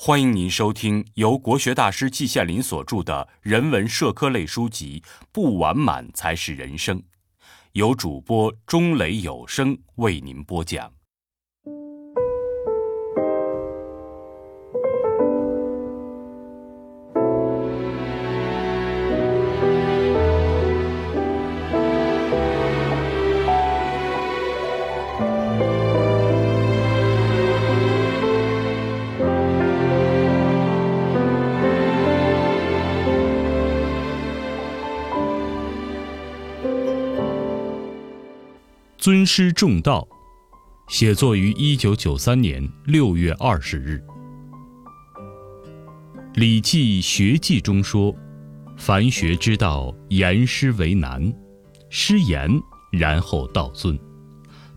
欢迎您收听由国学大师季羡林所著的人文社科类书籍《不完满才是人生》，由主播钟雷有声为您播讲。尊师重道，写作于一九九三年六月二十日。《礼记学记》中说：“凡学之道，言师为难。师言，然后道尊；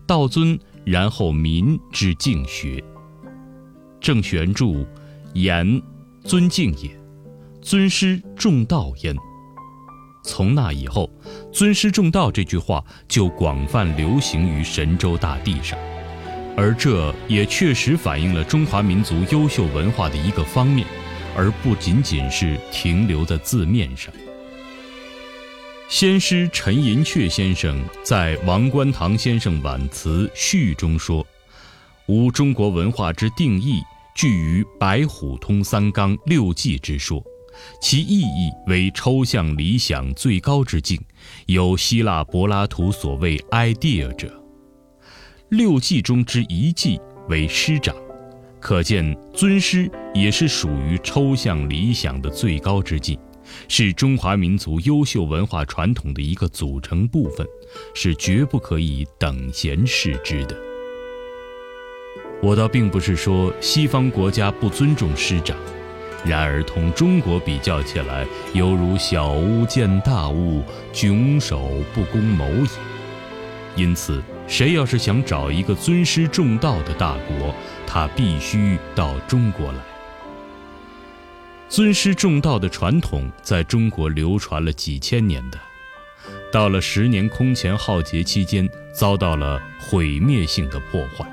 道尊，然后民之敬学。”郑玄注：“言，尊敬也；尊师重道焉。”从那以后，“尊师重道”这句话就广泛流行于神州大地上，而这也确实反映了中华民族优秀文化的一个方面，而不仅仅是停留在字面上。先师陈寅恪先生在《王观堂先生挽词序》中说：“吾中国文化之定义，据于白虎通三纲六纪之说。”其意义为抽象理想最高之境，有希腊柏拉图所谓 “idea” 者。六纪中之一纪为师长，可见尊师也是属于抽象理想的最高之境，是中华民族优秀文化传统的一个组成部分，是绝不可以等闲视之的。我倒并不是说西方国家不尊重师长。然而，同中国比较起来，犹如小巫见大巫，迥首不恭谋也。因此，谁要是想找一个尊师重道的大国，他必须到中国来。尊师重道的传统在中国流传了几千年的，到了十年空前浩劫期间，遭到了毁灭性的破坏。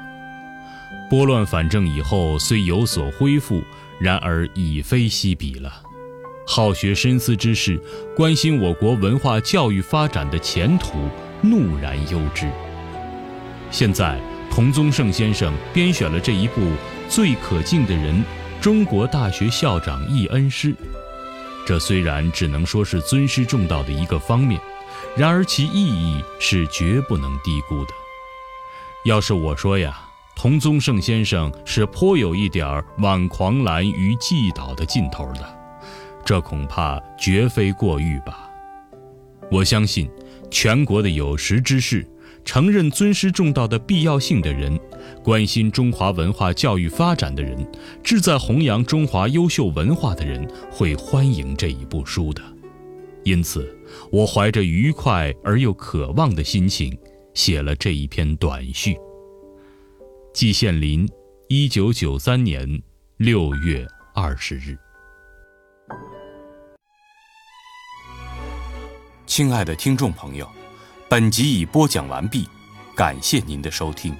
拨乱反正以后，虽有所恢复。然而已非昔比了。好学深思之士，关心我国文化教育发展的前途，怒然忧之。现在，童宗盛先生编选了这一部《最可敬的人》——中国大学校长忆恩师。这虽然只能说是尊师重道的一个方面，然而其意义是绝不能低估的。要是我说呀。童宗盛先生是颇有一点儿挽狂澜于既倒的劲头的，这恐怕绝非过誉吧。我相信，全国的有识之士、承认尊师重道的必要性的人、关心中华文化教育发展的人、志在弘扬中华优秀文化的人，会欢迎这一部书的。因此，我怀着愉快而又渴望的心情，写了这一篇短序。季羡林，一九九三年六月二十日。亲爱的听众朋友，本集已播讲完毕，感谢您的收听。